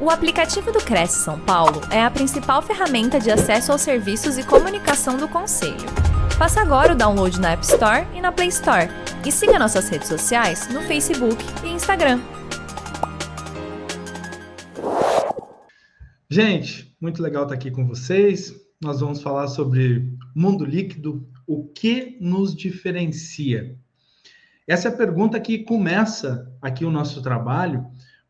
O aplicativo do Cresce São Paulo é a principal ferramenta de acesso aos serviços e comunicação do Conselho. Faça agora o download na App Store e na Play Store. E siga nossas redes sociais no Facebook e Instagram. Gente, muito legal estar aqui com vocês. Nós vamos falar sobre mundo líquido, o que nos diferencia. Essa é a pergunta que começa aqui o nosso trabalho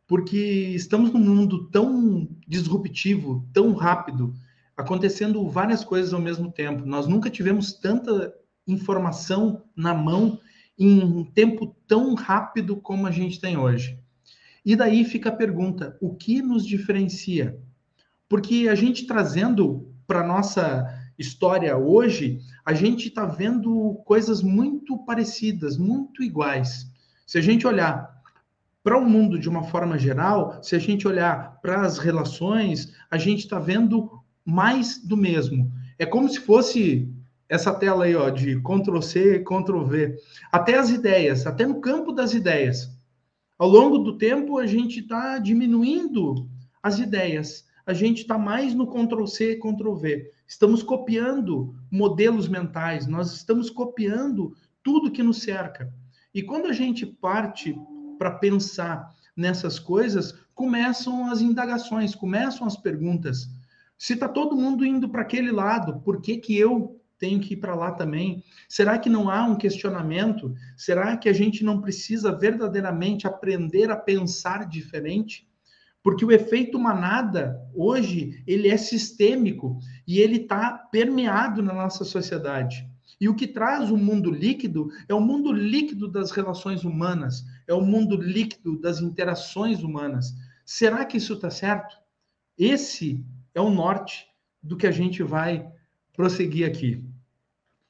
porque estamos num mundo tão disruptivo, tão rápido, acontecendo várias coisas ao mesmo tempo. Nós nunca tivemos tanta informação na mão em um tempo tão rápido como a gente tem hoje. E daí fica a pergunta: o que nos diferencia? Porque a gente trazendo para nossa história hoje, a gente está vendo coisas muito parecidas, muito iguais. Se a gente olhar para o mundo de uma forma geral, se a gente olhar para as relações, a gente está vendo mais do mesmo. É como se fosse essa tela aí, ó, de Ctrl C, Ctrl V. Até as ideias, até no campo das ideias. Ao longo do tempo, a gente está diminuindo as ideias. A gente está mais no Ctrl C, Ctrl V. Estamos copiando modelos mentais, nós estamos copiando tudo que nos cerca. E quando a gente parte para pensar nessas coisas, começam as indagações, começam as perguntas. Se está todo mundo indo para aquele lado, por que, que eu tenho que ir para lá também? Será que não há um questionamento? Será que a gente não precisa verdadeiramente aprender a pensar diferente? Porque o efeito manada, hoje, ele é sistêmico e ele está permeado na nossa sociedade. E o que traz o mundo líquido é o mundo líquido das relações humanas, é o mundo líquido das interações humanas. Será que isso está certo? Esse é o norte do que a gente vai prosseguir aqui.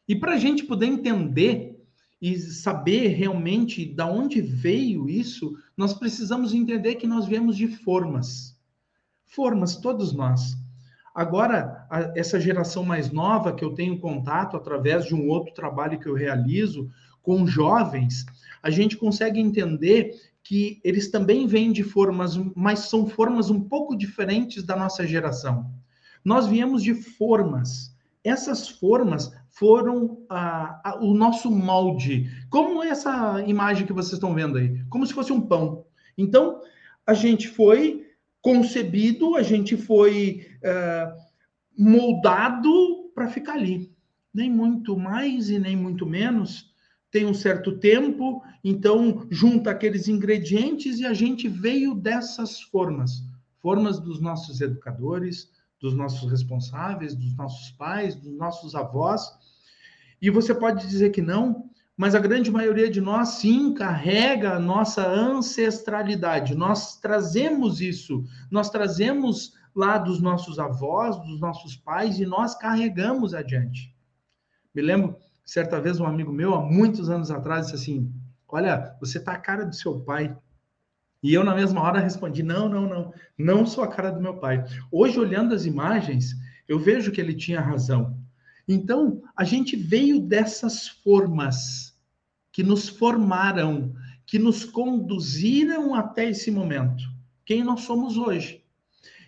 E para a gente poder entender e saber realmente da onde veio isso, nós precisamos entender que nós viemos de formas. Formas, todos nós. Agora, a, essa geração mais nova que eu tenho contato através de um outro trabalho que eu realizo com jovens, a gente consegue entender que eles também vêm de formas, mas são formas um pouco diferentes da nossa geração. Nós viemos de formas. Essas formas foram o nosso molde. Como essa imagem que vocês estão vendo aí? Como se fosse um pão. Então, a gente foi concebido, a gente foi uh, moldado para ficar ali. Nem muito mais e nem muito menos. Tem um certo tempo, então junta aqueles ingredientes e a gente veio dessas formas formas dos nossos educadores, dos nossos responsáveis, dos nossos pais, dos nossos avós. E você pode dizer que não, mas a grande maioria de nós sim carrega a nossa ancestralidade. Nós trazemos isso, nós trazemos lá dos nossos avós, dos nossos pais e nós carregamos adiante. Me lembro, certa vez, um amigo meu, há muitos anos atrás, disse assim: Olha, você tá a cara do seu pai. E eu, na mesma hora, respondi: Não, não, não, não sou a cara do meu pai. Hoje, olhando as imagens, eu vejo que ele tinha razão. Então, a gente veio dessas formas que nos formaram, que nos conduziram até esse momento, quem nós somos hoje.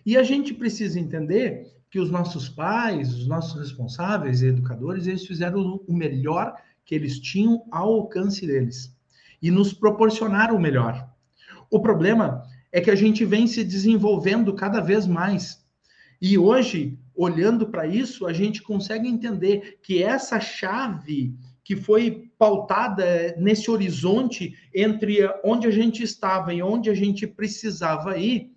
E a gente precisa entender que os nossos pais, os nossos responsáveis e educadores, eles fizeram o melhor que eles tinham ao alcance deles e nos proporcionaram o melhor. O problema é que a gente vem se desenvolvendo cada vez mais. E hoje, olhando para isso, a gente consegue entender que essa chave que foi pautada nesse horizonte entre onde a gente estava e onde a gente precisava ir,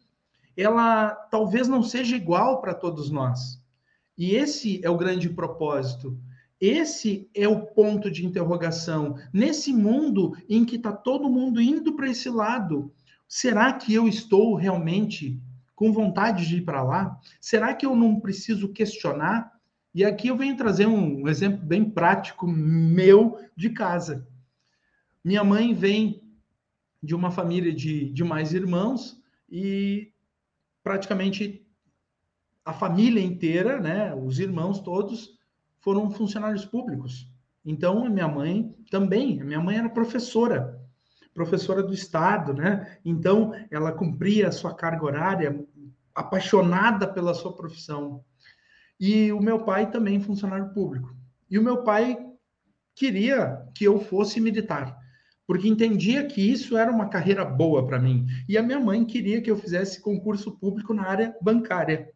ela talvez não seja igual para todos nós. E esse é o grande propósito. Esse é o ponto de interrogação. Nesse mundo em que está todo mundo indo para esse lado, será que eu estou realmente com vontade de ir para lá? Será que eu não preciso questionar? E aqui eu venho trazer um exemplo bem prático meu de casa. Minha mãe vem de uma família de, de mais irmãos e praticamente a família inteira, né, os irmãos todos, foram funcionários públicos. Então, a minha mãe também, a minha mãe era professora, professora do Estado, né? Então, ela cumpria a sua carga horária apaixonada pela sua profissão. E o meu pai também funcionário público. E o meu pai queria que eu fosse militar, porque entendia que isso era uma carreira boa para mim. E a minha mãe queria que eu fizesse concurso público na área bancária.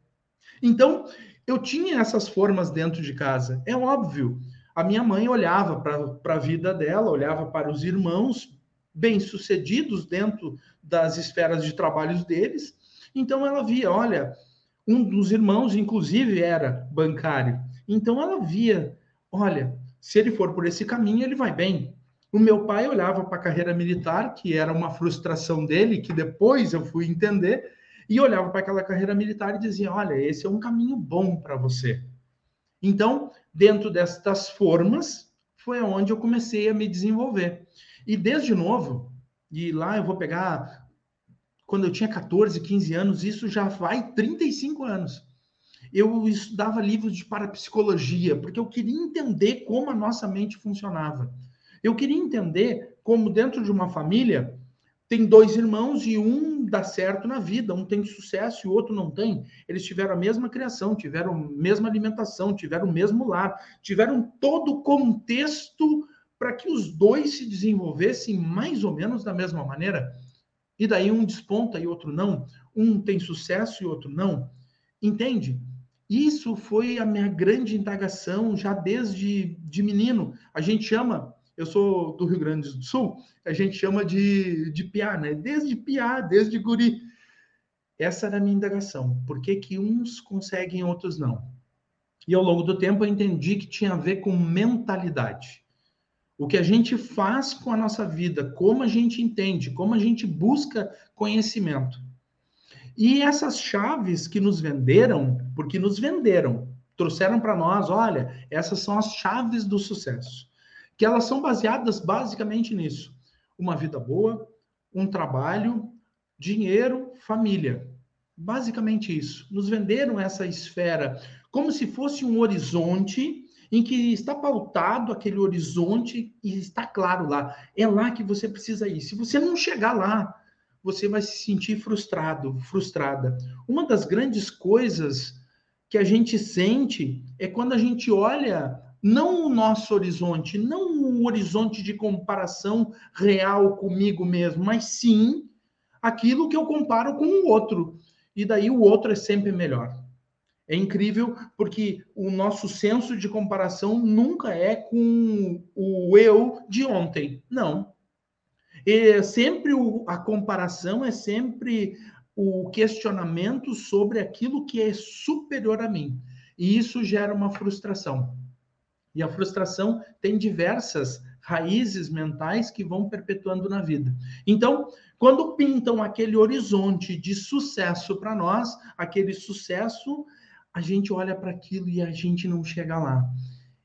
Então, eu tinha essas formas dentro de casa. É óbvio, a minha mãe olhava para a vida dela, olhava para os irmãos bem-sucedidos dentro das esferas de trabalhos deles. Então, ela via, olha, um dos irmãos, inclusive, era bancário. Então, ela via, olha, se ele for por esse caminho, ele vai bem. O meu pai olhava para a carreira militar, que era uma frustração dele, que depois eu fui entender, e olhava para aquela carreira militar e dizia: Olha, esse é um caminho bom para você. Então, dentro destas formas, foi onde eu comecei a me desenvolver. E desde novo, e lá eu vou pegar quando eu tinha 14, 15 anos, isso já vai 35 anos eu estudava livros de parapsicologia, porque eu queria entender como a nossa mente funcionava. Eu queria entender como, dentro de uma família, tem dois irmãos e um dá certo na vida, um tem sucesso e o outro não tem. Eles tiveram a mesma criação, tiveram a mesma alimentação, tiveram o mesmo lar, tiveram todo o contexto para que os dois se desenvolvessem mais ou menos da mesma maneira. E daí um desponta e outro não, um tem sucesso e outro não. Entende? Isso foi a minha grande indagação já desde de menino. A gente chama, eu sou do Rio Grande do Sul, a gente chama de, de piá, né? Desde piá, desde guri. Essa era a minha indagação. Por que, que uns conseguem outros não? E ao longo do tempo eu entendi que tinha a ver com mentalidade. O que a gente faz com a nossa vida, como a gente entende, como a gente busca conhecimento. E essas chaves que nos venderam, porque nos venderam, trouxeram para nós, olha, essas são as chaves do sucesso. Que elas são baseadas basicamente nisso: uma vida boa, um trabalho, dinheiro, família. Basicamente isso. Nos venderam essa esfera como se fosse um horizonte em que está pautado aquele horizonte e está claro lá. É lá que você precisa ir. Se você não chegar lá, você vai se sentir frustrado, frustrada. Uma das grandes coisas que a gente sente é quando a gente olha não o nosso horizonte, não um horizonte de comparação real comigo mesmo, mas sim aquilo que eu comparo com o outro. E daí o outro é sempre melhor. É incrível porque o nosso senso de comparação nunca é com o eu de ontem. Não. E sempre o, a comparação é sempre o questionamento sobre aquilo que é superior a mim. E isso gera uma frustração. E a frustração tem diversas raízes mentais que vão perpetuando na vida. Então, quando pintam aquele horizonte de sucesso para nós, aquele sucesso, a gente olha para aquilo e a gente não chega lá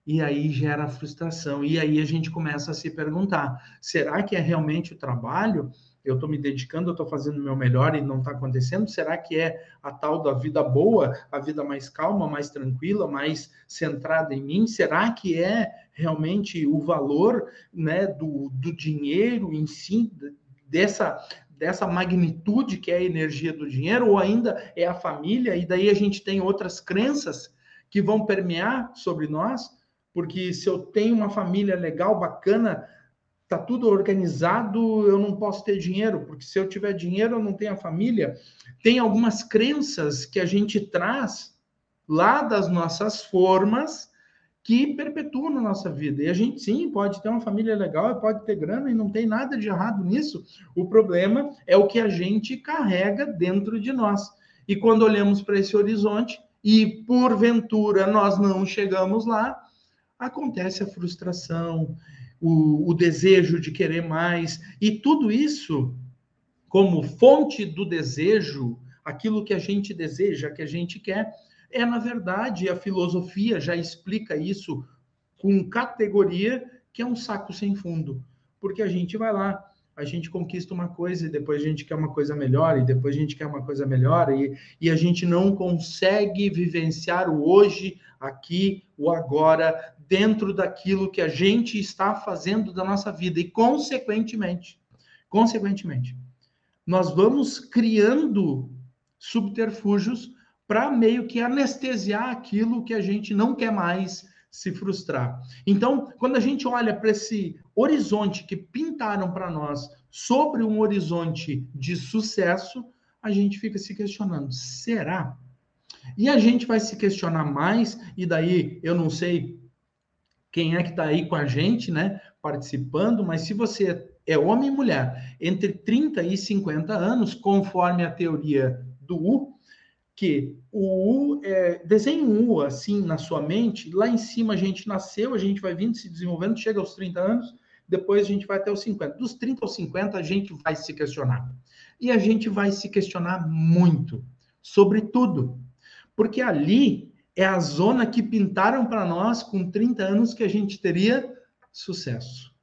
e aí gera frustração. E aí a gente começa a se perguntar: será que é realmente o trabalho? Eu estou me dedicando, eu estou fazendo o meu melhor e não está acontecendo? Será que é a tal da vida boa, a vida mais calma, mais tranquila, mais centrada em mim? Será que é realmente o valor né, do, do dinheiro em si, dessa, dessa magnitude que é a energia do dinheiro, ou ainda é a família, e daí a gente tem outras crenças que vão permear sobre nós? porque se eu tenho uma família legal, bacana, tá tudo organizado, eu não posso ter dinheiro, porque se eu tiver dinheiro, eu não tenho a família. Tem algumas crenças que a gente traz lá das nossas formas que perpetuam na nossa vida. E a gente sim pode ter uma família legal, pode ter grana e não tem nada de errado nisso. O problema é o que a gente carrega dentro de nós. E quando olhamos para esse horizonte e porventura nós não chegamos lá, acontece a frustração, o, o desejo de querer mais, e tudo isso, como fonte do desejo, aquilo que a gente deseja, que a gente quer, é, na verdade, a filosofia já explica isso com categoria, que é um saco sem fundo. Porque a gente vai lá, a gente conquista uma coisa e depois a gente quer uma coisa melhor, e depois a gente quer uma coisa melhor, e, e a gente não consegue vivenciar o hoje, aqui, o agora, dentro daquilo que a gente está fazendo da nossa vida. E, consequentemente, consequentemente, nós vamos criando subterfúgios para meio que anestesiar aquilo que a gente não quer mais se frustrar. Então, quando a gente olha para esse horizonte que pintaram para nós sobre um horizonte de sucesso, a gente fica se questionando: será? E a gente vai se questionar mais, e daí eu não sei quem é que está aí com a gente, né, participando, mas se você é homem e mulher entre 30 e 50 anos, conforme a teoria do U, que o U, é, desenhe um U assim na sua mente, lá em cima a gente nasceu, a gente vai vindo se desenvolvendo, chega aos 30 anos, depois a gente vai até os 50. Dos 30 aos 50 a gente vai se questionar. E a gente vai se questionar muito sobre tudo. Porque ali é a zona que pintaram para nós com 30 anos que a gente teria sucesso.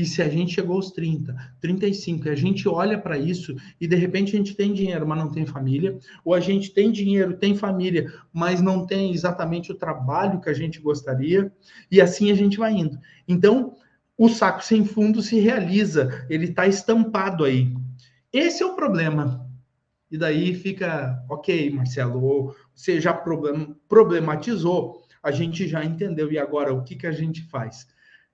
E se a gente chegou aos 30, 35, e a gente olha para isso e de repente a gente tem dinheiro, mas não tem família, ou a gente tem dinheiro, tem família, mas não tem exatamente o trabalho que a gente gostaria, e assim a gente vai indo. Então, o saco sem fundo se realiza, ele está estampado aí. Esse é o problema. E daí fica, ok, Marcelo, você já problematizou, a gente já entendeu, e agora o que, que a gente faz?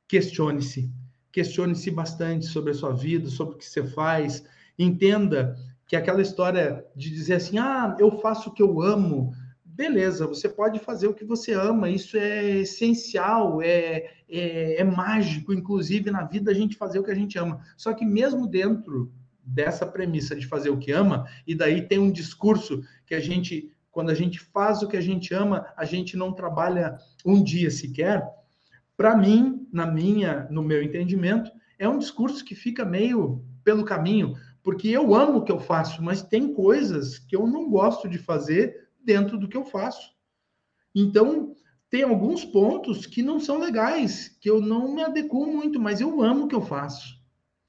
Questione-se questione-se bastante sobre a sua vida, sobre o que você faz. Entenda que aquela história de dizer assim, ah, eu faço o que eu amo. Beleza, você pode fazer o que você ama, isso é essencial, é, é, é mágico, inclusive na vida a gente fazer o que a gente ama. Só que mesmo dentro dessa premissa de fazer o que ama, e daí tem um discurso que a gente, quando a gente faz o que a gente ama, a gente não trabalha um dia sequer, para mim, na minha, no meu entendimento, é um discurso que fica meio pelo caminho, porque eu amo o que eu faço, mas tem coisas que eu não gosto de fazer dentro do que eu faço. Então, tem alguns pontos que não são legais, que eu não me adequo muito, mas eu amo o que eu faço.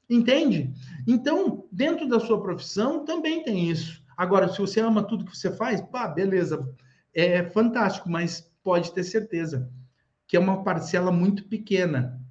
Entende? Então, dentro da sua profissão também tem isso. Agora, se você ama tudo que você faz, pá, beleza, é fantástico, mas pode ter certeza que é uma parcela muito pequena.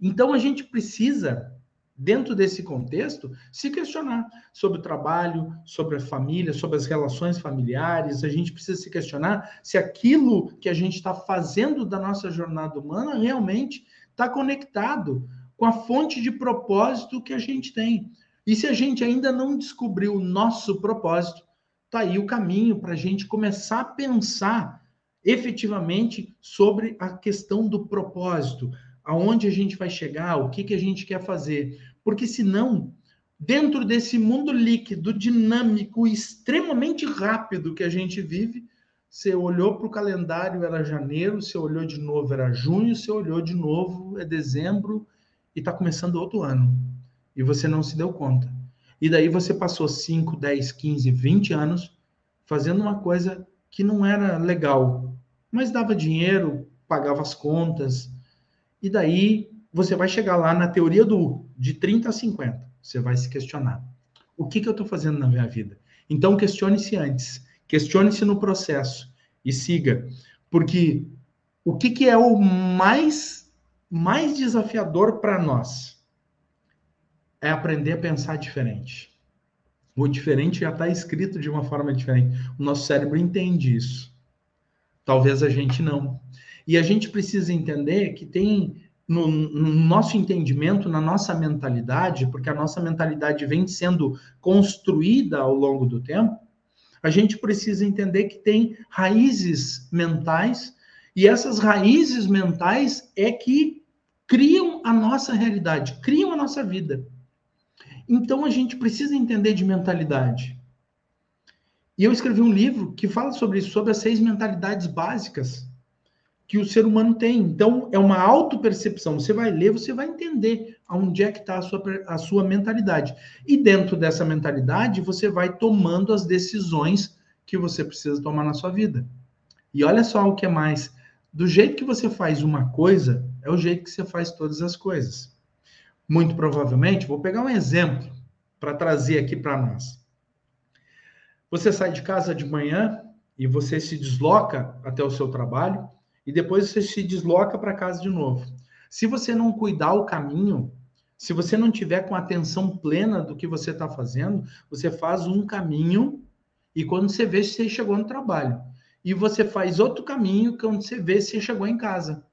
Então a gente precisa, dentro desse contexto, se questionar sobre o trabalho, sobre a família, sobre as relações familiares. A gente precisa se questionar se aquilo que a gente está fazendo da nossa jornada humana realmente está conectado com a fonte de propósito que a gente tem. E se a gente ainda não descobriu o nosso propósito, tá aí o caminho para a gente começar a pensar efetivamente sobre a questão do propósito, aonde a gente vai chegar, o que, que a gente quer fazer. Porque senão, dentro desse mundo líquido, dinâmico, extremamente rápido que a gente vive, você olhou para o calendário, era janeiro, você olhou de novo, era junho, você olhou de novo, é dezembro, e está começando outro ano. E você não se deu conta. E daí você passou 5, 10, 15, 20 anos fazendo uma coisa que não era legal, mas dava dinheiro, pagava as contas. E daí você vai chegar lá na teoria do de 30 a 50. Você vai se questionar. O que, que eu estou fazendo na minha vida? Então questione-se antes, questione-se no processo e siga. Porque o que, que é o mais, mais desafiador para nós? É aprender a pensar diferente. O diferente já está escrito de uma forma diferente. O nosso cérebro entende isso. Talvez a gente não. E a gente precisa entender que tem no, no, nosso entendimento, na nossa mentalidade, porque a nossa mentalidade vem sendo construída ao longo do tempo, a gente precisa entender que tem raízes mentais, e essas raízes mentais é que criam a nossa realidade, criam a nossa vida. Então a gente precisa entender de mentalidade. E eu escrevi um livro que fala sobre isso, sobre as seis mentalidades básicas que o ser humano tem. Então, é uma autopercepção. Você vai ler, você vai entender aonde é que está a sua, a sua mentalidade. E dentro dessa mentalidade, você vai tomando as decisões que você precisa tomar na sua vida. E olha só o que é mais. Do jeito que você faz uma coisa, é o jeito que você faz todas as coisas. Muito provavelmente, vou pegar um exemplo para trazer aqui para nós. Você sai de casa de manhã e você se desloca até o seu trabalho e depois você se desloca para casa de novo. Se você não cuidar o caminho, se você não tiver com atenção plena do que você está fazendo, você faz um caminho e quando você vê você chegou no trabalho. E você faz outro caminho quando você vê você chegou em casa.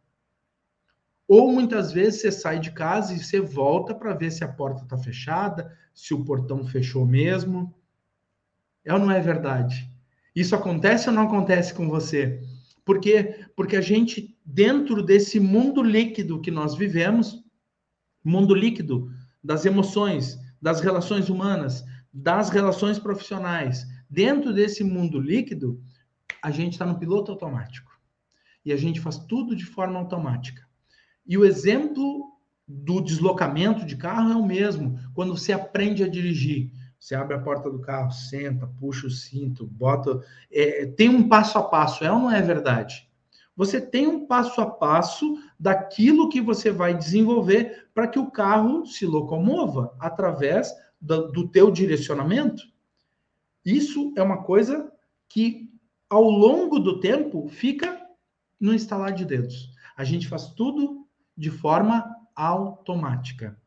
Ou muitas vezes você sai de casa e você volta para ver se a porta está fechada, se o portão fechou mesmo. É ou não é verdade? Isso acontece ou não acontece com você? Porque porque a gente dentro desse mundo líquido que nós vivemos, mundo líquido das emoções, das relações humanas, das relações profissionais, dentro desse mundo líquido, a gente está no piloto automático. E a gente faz tudo de forma automática. E o exemplo do deslocamento de carro é o mesmo. Quando você aprende a dirigir, você abre a porta do carro, senta, puxa o cinto, bota. É, tem um passo a passo, é ou não é verdade? Você tem um passo a passo daquilo que você vai desenvolver para que o carro se locomova através do, do teu direcionamento. Isso é uma coisa que, ao longo do tempo, fica no instalar de dedos. A gente faz tudo de forma automática.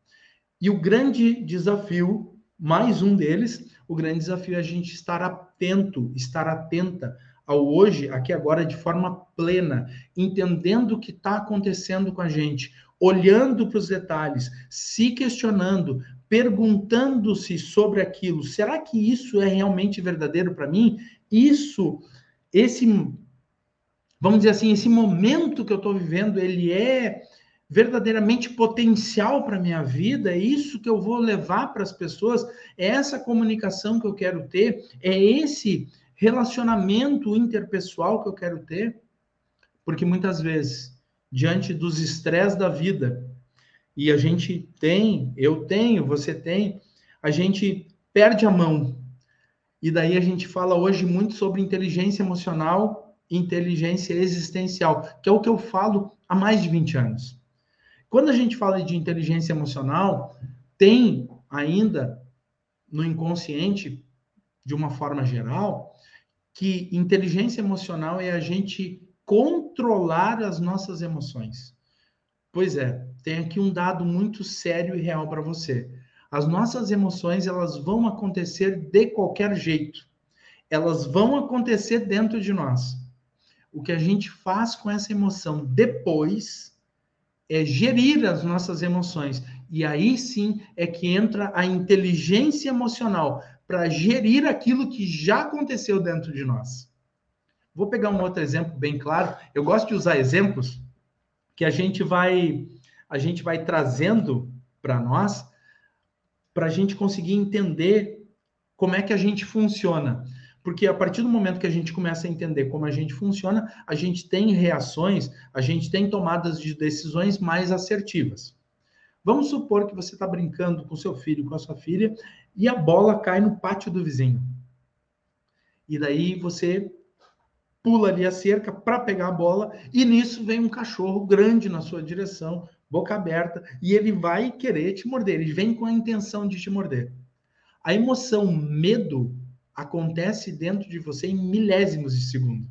E o grande desafio, mais um deles, o grande desafio é a gente estar atento, estar atenta ao hoje, aqui agora, de forma plena, entendendo o que está acontecendo com a gente, olhando para os detalhes, se questionando, perguntando-se sobre aquilo. Será que isso é realmente verdadeiro para mim? Isso, esse, vamos dizer assim, esse momento que eu estou vivendo, ele é verdadeiramente potencial para a minha vida, é isso que eu vou levar para as pessoas, é essa comunicação que eu quero ter, é esse relacionamento interpessoal que eu quero ter, porque muitas vezes, diante dos estresses da vida, e a gente tem, eu tenho, você tem, a gente perde a mão. E daí a gente fala hoje muito sobre inteligência emocional, inteligência existencial, que é o que eu falo há mais de 20 anos. Quando a gente fala de inteligência emocional, tem ainda no inconsciente, de uma forma geral, que inteligência emocional é a gente controlar as nossas emoções. Pois é, tem aqui um dado muito sério e real para você. As nossas emoções, elas vão acontecer de qualquer jeito. Elas vão acontecer dentro de nós. O que a gente faz com essa emoção depois é gerir as nossas emoções. E aí sim é que entra a inteligência emocional para gerir aquilo que já aconteceu dentro de nós. Vou pegar um outro exemplo bem claro. Eu gosto de usar exemplos que a gente vai a gente vai trazendo para nós para a gente conseguir entender como é que a gente funciona. Porque a partir do momento que a gente começa a entender como a gente funciona, a gente tem reações, a gente tem tomadas de decisões mais assertivas. Vamos supor que você está brincando com seu filho, com a sua filha, e a bola cai no pátio do vizinho. E daí você pula ali a cerca para pegar a bola, e nisso vem um cachorro grande na sua direção, boca aberta, e ele vai querer te morder, ele vem com a intenção de te morder. A emoção medo acontece dentro de você em milésimos de segundo.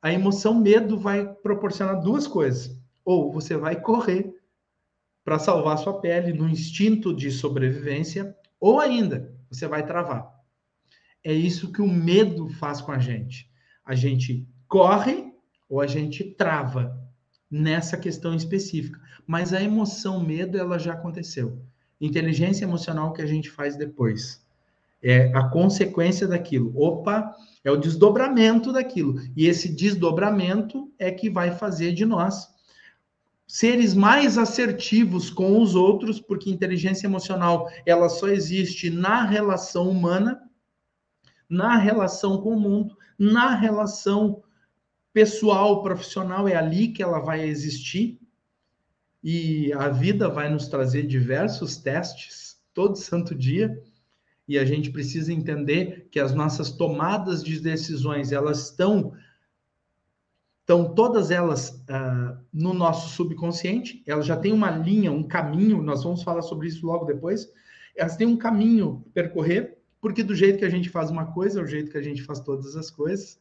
A emoção medo vai proporcionar duas coisas. Ou você vai correr para salvar sua pele no instinto de sobrevivência, ou ainda você vai travar. É isso que o medo faz com a gente. A gente corre ou a gente trava nessa questão específica. Mas a emoção medo ela já aconteceu. Inteligência emocional que a gente faz depois é a consequência daquilo. Opa, é o desdobramento daquilo. E esse desdobramento é que vai fazer de nós seres mais assertivos com os outros, porque inteligência emocional ela só existe na relação humana, na relação com o mundo, na relação pessoal, profissional, é ali que ela vai existir. E a vida vai nos trazer diversos testes todo santo dia e a gente precisa entender que as nossas tomadas de decisões elas estão estão todas elas uh, no nosso subconsciente. Elas já têm uma linha um caminho. Nós vamos falar sobre isso logo depois. Elas têm um caminho percorrer porque do jeito que a gente faz uma coisa é o jeito que a gente faz todas as coisas.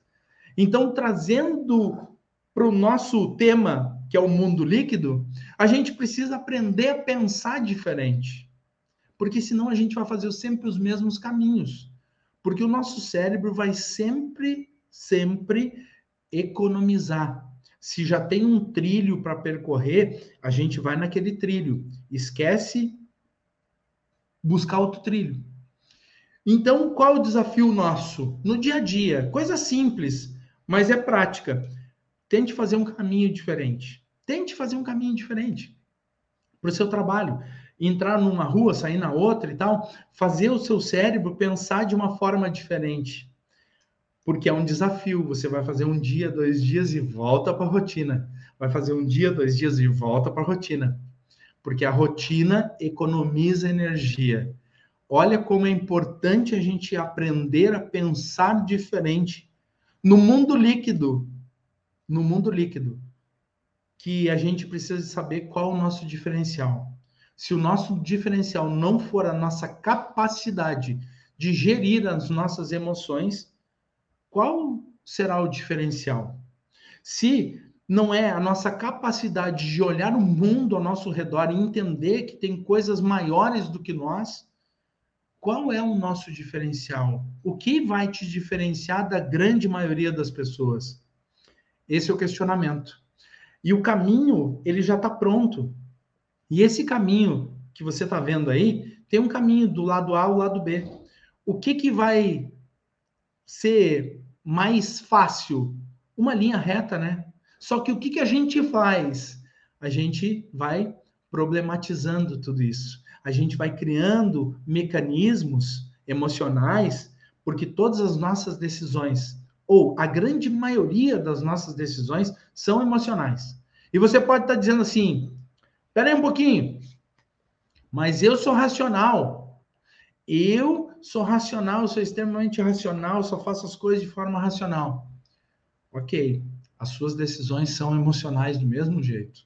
Então trazendo para o nosso tema que é o mundo líquido a gente precisa aprender a pensar diferente porque senão a gente vai fazer sempre os mesmos caminhos. Porque o nosso cérebro vai sempre, sempre economizar. Se já tem um trilho para percorrer, a gente vai naquele trilho. Esquece buscar outro trilho. Então, qual o desafio nosso? No dia a dia, coisa simples, mas é prática. Tente fazer um caminho diferente. Tente fazer um caminho diferente para o seu trabalho. Entrar numa rua, sair na outra e tal, fazer o seu cérebro pensar de uma forma diferente. Porque é um desafio. Você vai fazer um dia, dois dias e volta para a rotina. Vai fazer um dia, dois dias e volta para a rotina. Porque a rotina economiza energia. Olha como é importante a gente aprender a pensar diferente no mundo líquido. No mundo líquido. Que a gente precisa saber qual o nosso diferencial. Se o nosso diferencial não for a nossa capacidade de gerir as nossas emoções, qual será o diferencial? Se não é a nossa capacidade de olhar o mundo ao nosso redor e entender que tem coisas maiores do que nós, qual é o nosso diferencial? O que vai te diferenciar da grande maioria das pessoas? Esse é o questionamento. E o caminho, ele já está pronto. E esse caminho que você está vendo aí, tem um caminho do lado A ao lado B. O que, que vai ser mais fácil? Uma linha reta, né? Só que o que, que a gente faz? A gente vai problematizando tudo isso a gente vai criando mecanismos emocionais, porque todas as nossas decisões, ou a grande maioria das nossas decisões, são emocionais. E você pode estar dizendo assim: peraí um pouquinho, mas eu sou racional. Eu sou racional, sou extremamente racional, só faço as coisas de forma racional. Ok, as suas decisões são emocionais do mesmo jeito,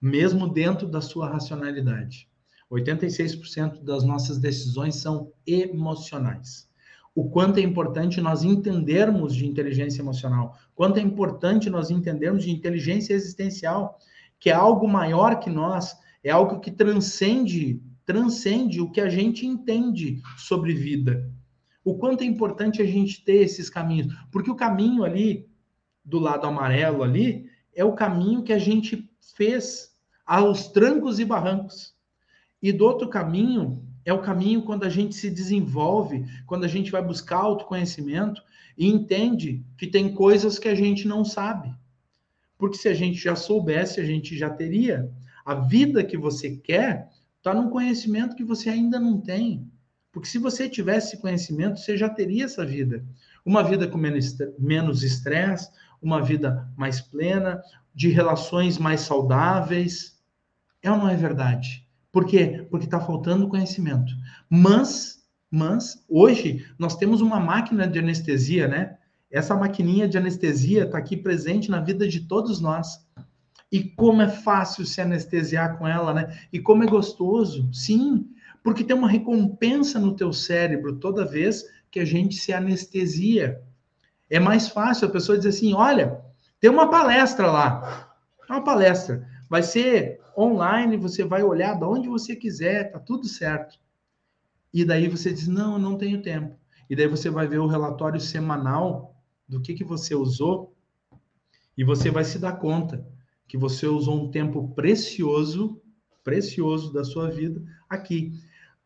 mesmo dentro da sua racionalidade. 86% das nossas decisões são emocionais. O quanto é importante nós entendermos de inteligência emocional, quanto é importante nós entendermos de inteligência existencial, que é algo maior que nós, é algo que transcende, transcende o que a gente entende sobre vida. O quanto é importante a gente ter esses caminhos, porque o caminho ali do lado amarelo ali é o caminho que a gente fez aos trancos e barrancos. E do outro caminho é o caminho quando a gente se desenvolve, quando a gente vai buscar autoconhecimento e entende que tem coisas que a gente não sabe. Porque se a gente já soubesse, a gente já teria. A vida que você quer está num conhecimento que você ainda não tem. Porque se você tivesse conhecimento, você já teria essa vida. Uma vida com menos estresse, uma vida mais plena, de relações mais saudáveis. É ou não é verdade? Por quê? Porque está faltando conhecimento. Mas, mas, hoje nós temos uma máquina de anestesia, né? Essa maquininha de anestesia está aqui presente na vida de todos nós. E como é fácil se anestesiar com ela, né? E como é gostoso, sim, porque tem uma recompensa no teu cérebro toda vez que a gente se anestesia. É mais fácil a pessoa dizer assim: olha, tem uma palestra lá, uma palestra, vai ser online, você vai olhar de onde você quiser, tá tudo certo. E daí você diz: "Não, eu não tenho tempo". E daí você vai ver o relatório semanal do que que você usou e você vai se dar conta que você usou um tempo precioso, precioso da sua vida aqui,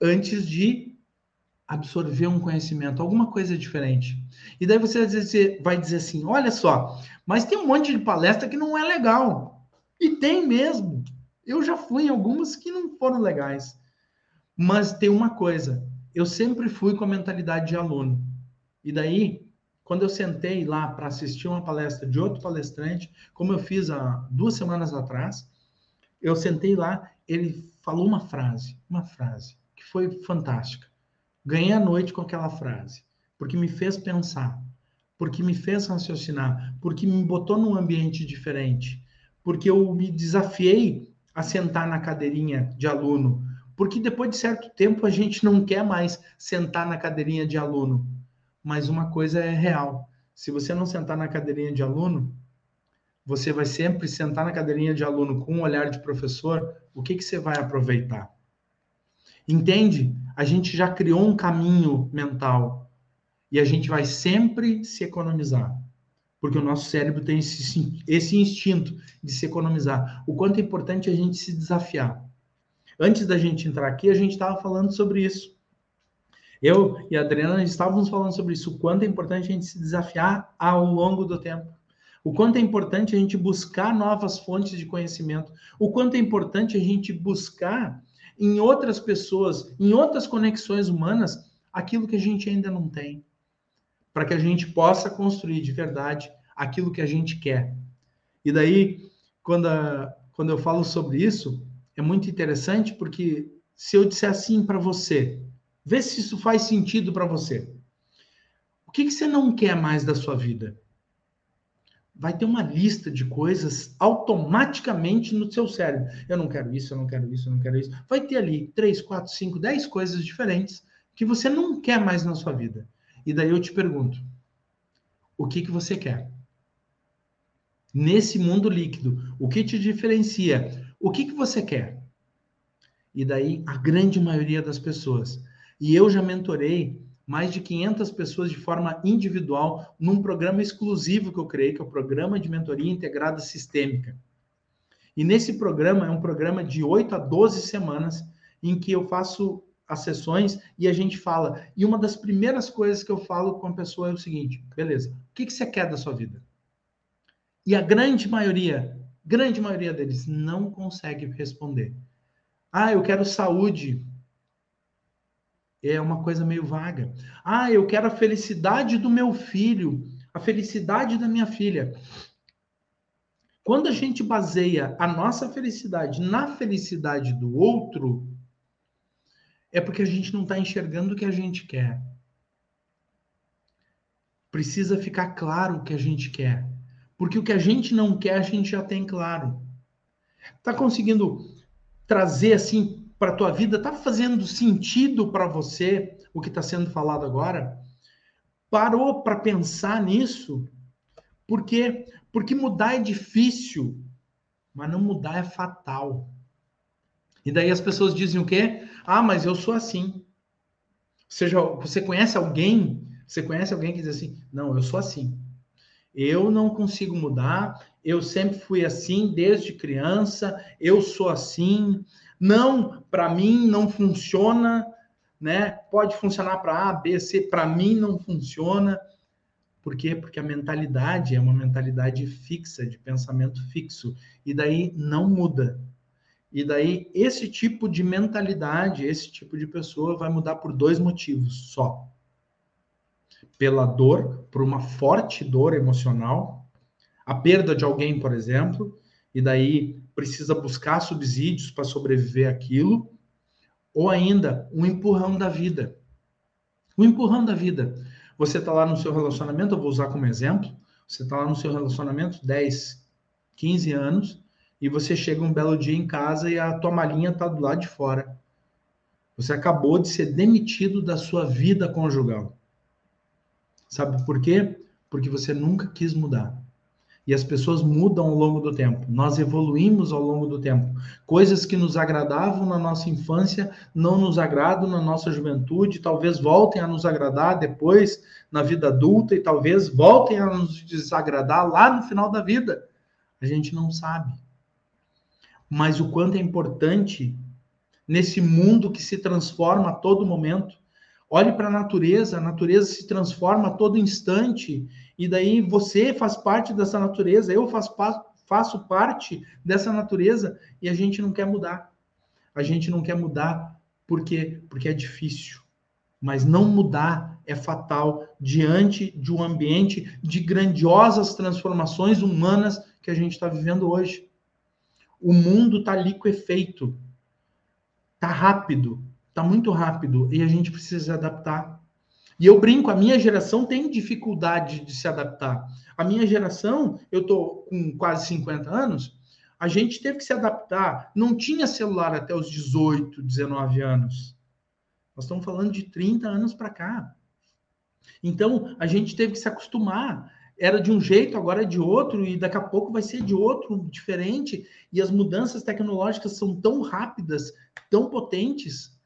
antes de absorver um conhecimento, alguma coisa diferente. E daí você vai dizer assim: olha só, mas tem um monte de palestra que não é legal. E tem mesmo. Eu já fui em algumas que não foram legais. Mas tem uma coisa, eu sempre fui com a mentalidade de aluno. E daí, quando eu sentei lá para assistir uma palestra de outro palestrante, como eu fiz há duas semanas atrás, eu sentei lá, ele falou uma frase, uma frase que foi fantástica. Ganhei a noite com aquela frase, porque me fez pensar, porque me fez raciocinar, porque me botou num ambiente diferente, porque eu me desafiei a sentar na cadeirinha de aluno, porque depois de certo tempo a gente não quer mais sentar na cadeirinha de aluno. Mas uma coisa é real: se você não sentar na cadeirinha de aluno, você vai sempre sentar na cadeirinha de aluno com um olhar de professor, o que, que você vai aproveitar? Entende? A gente já criou um caminho mental. E a gente vai sempre se economizar. Porque o nosso cérebro tem esse, esse instinto de se economizar. O quanto é importante a gente se desafiar. Antes da gente entrar aqui, a gente estava falando sobre isso. Eu e a Adriana estávamos falando sobre isso, o quanto é importante a gente se desafiar ao longo do tempo. O quanto é importante a gente buscar novas fontes de conhecimento. O quanto é importante a gente buscar em outras pessoas, em outras conexões humanas, aquilo que a gente ainda não tem. Para que a gente possa construir de verdade aquilo que a gente quer. E daí, quando, a, quando eu falo sobre isso, é muito interessante porque se eu disser assim para você, Vê se isso faz sentido para você. O que, que você não quer mais da sua vida? Vai ter uma lista de coisas automaticamente no seu cérebro. Eu não quero isso, eu não quero isso, eu não quero isso. Vai ter ali três, quatro, cinco, dez coisas diferentes que você não quer mais na sua vida. E daí eu te pergunto: o que, que você quer? Nesse mundo líquido, o que te diferencia? O que, que você quer? E daí a grande maioria das pessoas e eu já mentorei mais de 500 pessoas de forma individual num programa exclusivo que eu criei, que é o Programa de Mentoria Integrada Sistêmica. E nesse programa, é um programa de 8 a 12 semanas, em que eu faço as sessões e a gente fala. E uma das primeiras coisas que eu falo com a pessoa é o seguinte: beleza, o que, que você quer da sua vida? E a grande maioria, grande maioria deles não consegue responder. Ah, eu quero saúde é uma coisa meio vaga. Ah, eu quero a felicidade do meu filho, a felicidade da minha filha. Quando a gente baseia a nossa felicidade na felicidade do outro, é porque a gente não está enxergando o que a gente quer. Precisa ficar claro o que a gente quer. Porque o que a gente não quer, a gente já tem claro. Está conseguindo trazer assim para a tua vida? Está fazendo sentido para você o que está sendo falado agora? Parou para pensar nisso? Por quê? Porque mudar é difícil, mas não mudar é fatal. E daí as pessoas dizem o quê? Ah, mas eu sou assim. Ou seja, você conhece alguém? Você conhece alguém que diz assim? Não, eu sou assim. Eu não consigo mudar. Eu sempre fui assim desde criança. Eu sou assim. Não, para mim não funciona, né? Pode funcionar para A, B, C, para mim não funciona. Por quê? Porque a mentalidade é uma mentalidade fixa, de pensamento fixo, e daí não muda. E daí esse tipo de mentalidade, esse tipo de pessoa vai mudar por dois motivos só. Pela dor, por uma forte dor emocional, a perda de alguém, por exemplo, e daí precisa buscar subsídios para sobreviver aquilo, ou ainda um empurrão da vida. Um empurrão da vida. Você está lá no seu relacionamento, eu vou usar como exemplo, você está lá no seu relacionamento 10, 15 anos, e você chega um belo dia em casa e a tua malinha está do lado de fora. Você acabou de ser demitido da sua vida conjugal. Sabe por quê? Porque você nunca quis mudar. E as pessoas mudam ao longo do tempo. Nós evoluímos ao longo do tempo. Coisas que nos agradavam na nossa infância não nos agradam na nossa juventude, talvez voltem a nos agradar depois na vida adulta e talvez voltem a nos desagradar lá no final da vida. A gente não sabe. Mas o quanto é importante nesse mundo que se transforma a todo momento. Olhe para a natureza, a natureza se transforma a todo instante e daí você faz parte dessa natureza, eu faço, faço parte dessa natureza e a gente não quer mudar. A gente não quer mudar por quê? Porque é difícil. Mas não mudar é fatal diante de um ambiente de grandiosas transformações humanas que a gente está vivendo hoje. O mundo está liquefeito, está rápido, está muito rápido e a gente precisa se adaptar. E eu brinco, a minha geração tem dificuldade de se adaptar. A minha geração, eu tô com quase 50 anos, a gente teve que se adaptar. Não tinha celular até os 18, 19 anos. Nós estamos falando de 30 anos para cá. Então, a gente teve que se acostumar. Era de um jeito, agora é de outro, e daqui a pouco vai ser de outro, diferente. E as mudanças tecnológicas são tão rápidas, tão potentes,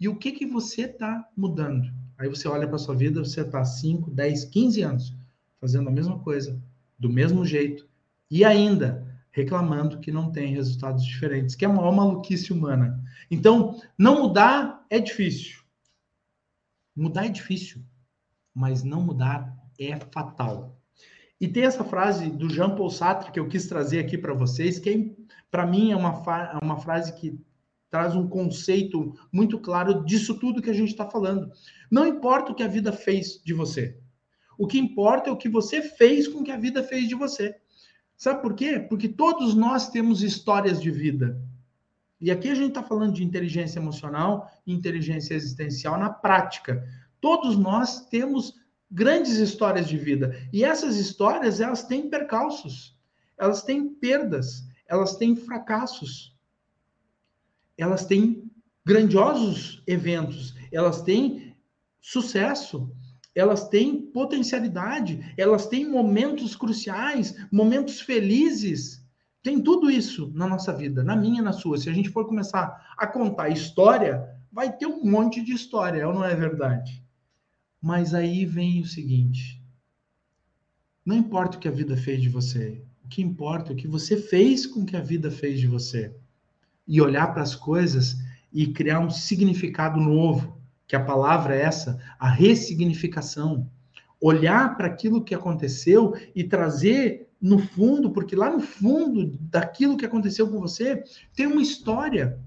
E o que que você está mudando? Aí você olha para sua vida, você está 5, 10, 15 anos fazendo a mesma coisa, do mesmo jeito, e ainda reclamando que não tem resultados diferentes, que é a maior maluquice humana. Então, não mudar é difícil. Mudar é difícil, mas não mudar é fatal. E tem essa frase do Jean Paul Sartre que eu quis trazer aqui para vocês, que é, para mim é uma, é uma frase que traz um conceito muito claro disso tudo que a gente está falando. Não importa o que a vida fez de você. O que importa é o que você fez com que a vida fez de você. Sabe por quê? Porque todos nós temos histórias de vida. E aqui a gente está falando de inteligência emocional e inteligência existencial na prática. Todos nós temos grandes histórias de vida. E essas histórias, elas têm percalços, elas têm perdas, elas têm fracassos, elas têm grandiosos eventos, elas têm sucesso, elas têm potencialidade, elas têm momentos cruciais, momentos felizes. Tem tudo isso na nossa vida, na minha e na sua. Se a gente for começar a contar história, vai ter um monte de história, ou não é verdade? Mas aí vem o seguinte: não importa o que a vida fez de você, o que importa é o que você fez com que a vida fez de você. E olhar para as coisas e criar um significado novo que a palavra é essa, a ressignificação. Olhar para aquilo que aconteceu e trazer no fundo, porque lá no fundo daquilo que aconteceu com você tem uma história,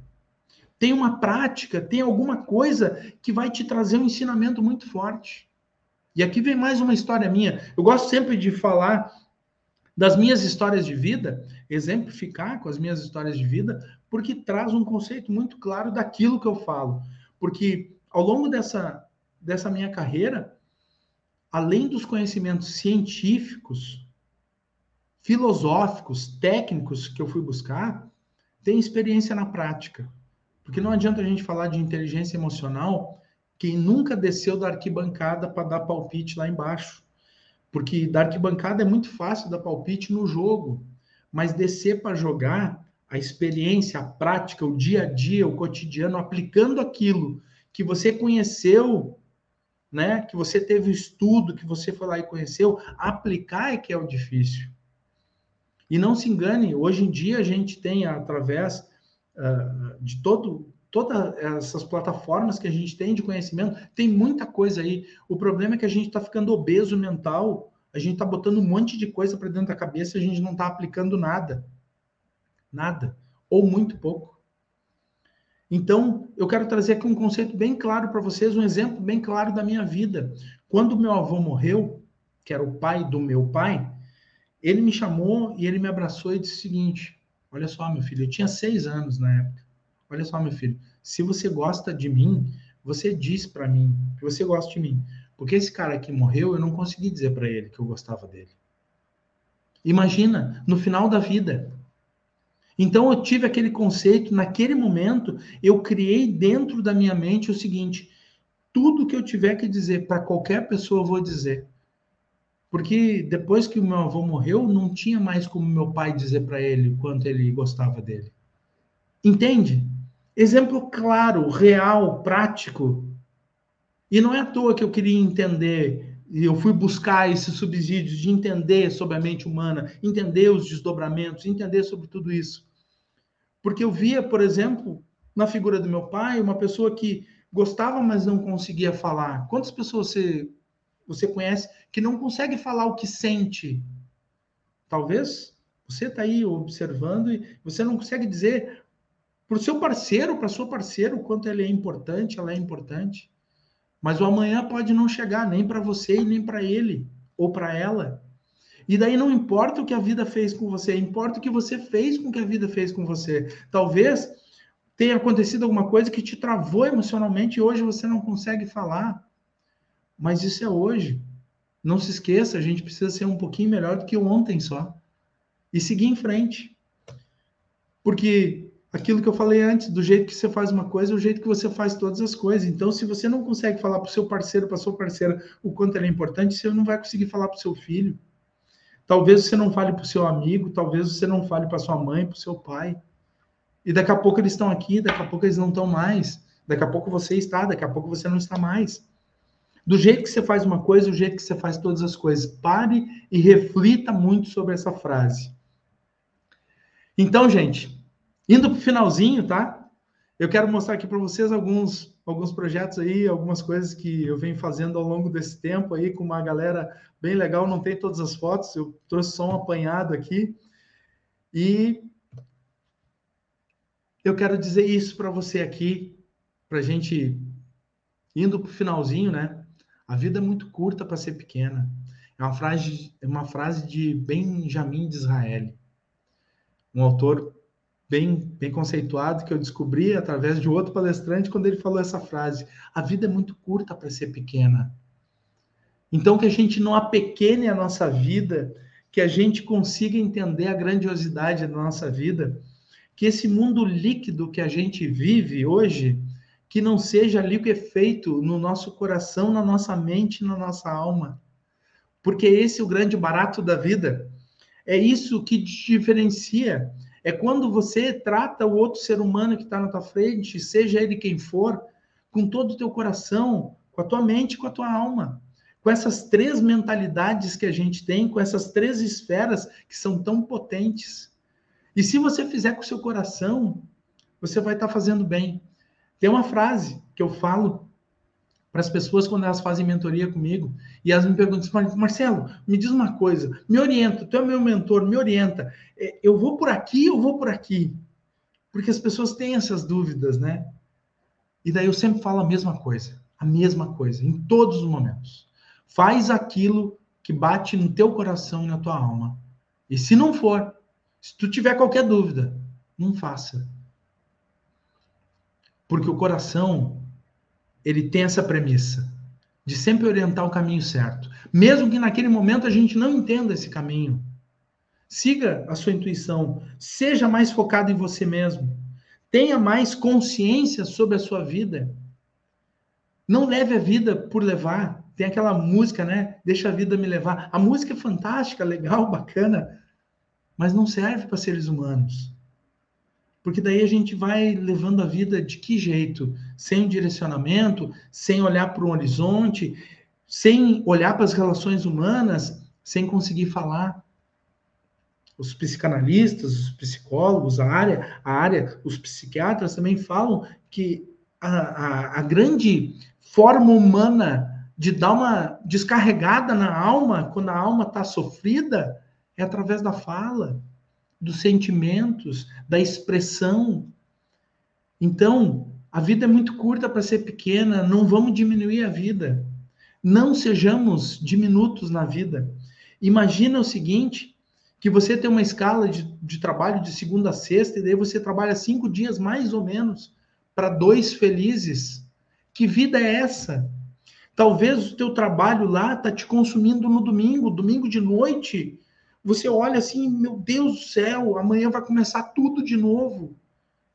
tem uma prática, tem alguma coisa que vai te trazer um ensinamento muito forte. E aqui vem mais uma história minha. Eu gosto sempre de falar das minhas histórias de vida, exemplificar com as minhas histórias de vida, porque traz um conceito muito claro daquilo que eu falo. Porque ao longo dessa, dessa minha carreira, além dos conhecimentos científicos, filosóficos, técnicos que eu fui buscar, tem experiência na prática. Porque não adianta a gente falar de inteligência emocional quem nunca desceu da arquibancada para dar palpite lá embaixo. Porque da arquibancada é muito fácil dar palpite no jogo, mas descer para jogar, a experiência, a prática, o dia a dia, o cotidiano, aplicando aquilo que você conheceu, né? Que você teve estudo, que você foi lá e conheceu, aplicar é que é o difícil. E não se engane, hoje em dia a gente tem através uh, de todo todas essas plataformas que a gente tem de conhecimento, tem muita coisa aí. O problema é que a gente está ficando obeso mental, a gente está botando um monte de coisa para dentro da cabeça e a gente não está aplicando nada. Nada. Ou muito pouco. Então, eu quero trazer aqui um conceito bem claro para vocês, um exemplo bem claro da minha vida. Quando meu avô morreu, que era o pai do meu pai, ele me chamou e ele me abraçou e disse o seguinte: Olha só, meu filho, eu tinha seis anos na época. Olha só, meu filho, se você gosta de mim, você diz para mim que você gosta de mim. Porque esse cara que morreu, eu não consegui dizer para ele que eu gostava dele. Imagina, no final da vida, então eu tive aquele conceito, naquele momento, eu criei dentro da minha mente o seguinte: tudo que eu tiver que dizer para qualquer pessoa, eu vou dizer. Porque depois que o meu avô morreu, não tinha mais como meu pai dizer para ele o quanto ele gostava dele. Entende? Exemplo claro, real, prático. E não é à toa que eu queria entender, e eu fui buscar esses subsídios de entender sobre a mente humana, entender os desdobramentos, entender sobre tudo isso. Porque eu via, por exemplo, na figura do meu pai, uma pessoa que gostava, mas não conseguia falar. Quantas pessoas você, você conhece que não consegue falar o que sente? Talvez você está aí observando e você não consegue dizer para o seu parceiro, para sua parceira, o quanto ele é importante, ela é importante. Mas o amanhã pode não chegar nem para você e nem para ele ou para ela. E daí não importa o que a vida fez com você, importa o que você fez com o que a vida fez com você. Talvez tenha acontecido alguma coisa que te travou emocionalmente e hoje você não consegue falar. Mas isso é hoje. Não se esqueça, a gente precisa ser um pouquinho melhor do que ontem só. E seguir em frente. Porque aquilo que eu falei antes, do jeito que você faz uma coisa, é o jeito que você faz todas as coisas. Então, se você não consegue falar para o seu parceiro, para sua parceira, o quanto ele é importante, você não vai conseguir falar para o seu filho. Talvez você não fale para o seu amigo, talvez você não fale para sua mãe, para o seu pai. E daqui a pouco eles estão aqui, daqui a pouco eles não estão mais. Daqui a pouco você está, daqui a pouco você não está mais. Do jeito que você faz uma coisa, do jeito que você faz todas as coisas. Pare e reflita muito sobre essa frase. Então, gente, indo para o finalzinho, tá? Eu quero mostrar aqui para vocês alguns, alguns projetos aí, algumas coisas que eu venho fazendo ao longo desse tempo aí com uma galera bem legal. Não tem todas as fotos, eu trouxe só um apanhado aqui. E eu quero dizer isso para você aqui, para a gente indo para o finalzinho, né? A vida é muito curta para ser pequena. É uma frase, é uma frase de Benjamin Disraeli, um autor bem, bem conceituado que eu descobri através de outro palestrante quando ele falou essa frase: a vida é muito curta para ser pequena. Então que a gente não apequene a nossa vida, que a gente consiga entender a grandiosidade da nossa vida, que esse mundo líquido que a gente vive hoje que não seja ali o que é feito no nosso coração, na nossa mente, na nossa alma. Porque esse é o grande barato da vida. É isso que diferencia. É quando você trata o outro ser humano que está na tua frente, seja ele quem for, com todo o teu coração, com a tua mente, com a tua alma. Com essas três mentalidades que a gente tem, com essas três esferas que são tão potentes. E se você fizer com o seu coração, você vai estar tá fazendo bem. Tem uma frase que eu falo para as pessoas quando elas fazem mentoria comigo e elas me perguntam Marcelo, me diz uma coisa, me orienta, tu é meu mentor, me orienta. É, eu vou por aqui, eu vou por aqui. Porque as pessoas têm essas dúvidas, né? E daí eu sempre falo a mesma coisa, a mesma coisa, em todos os momentos. Faz aquilo que bate no teu coração e na tua alma. E se não for, se tu tiver qualquer dúvida, não faça. Porque o coração, ele tem essa premissa de sempre orientar o caminho certo. Mesmo que naquele momento a gente não entenda esse caminho. Siga a sua intuição, seja mais focado em você mesmo. Tenha mais consciência sobre a sua vida. Não leve a vida por levar. Tem aquela música, né? Deixa a vida me levar. A música é fantástica, legal, bacana, mas não serve para seres humanos. Porque daí a gente vai levando a vida de que jeito? Sem direcionamento, sem olhar para um horizonte, sem olhar para as relações humanas, sem conseguir falar. Os psicanalistas, os psicólogos, a área, a área, os psiquiatras também falam que a, a, a grande forma humana de dar uma descarregada na alma, quando a alma está sofrida, é através da fala dos sentimentos, da expressão. Então, a vida é muito curta para ser pequena, não vamos diminuir a vida. Não sejamos diminutos na vida. Imagina o seguinte, que você tem uma escala de, de trabalho de segunda a sexta, e daí você trabalha cinco dias mais ou menos para dois felizes. Que vida é essa? Talvez o teu trabalho lá está te consumindo no domingo, domingo de noite, você olha assim, meu Deus do céu, amanhã vai começar tudo de novo.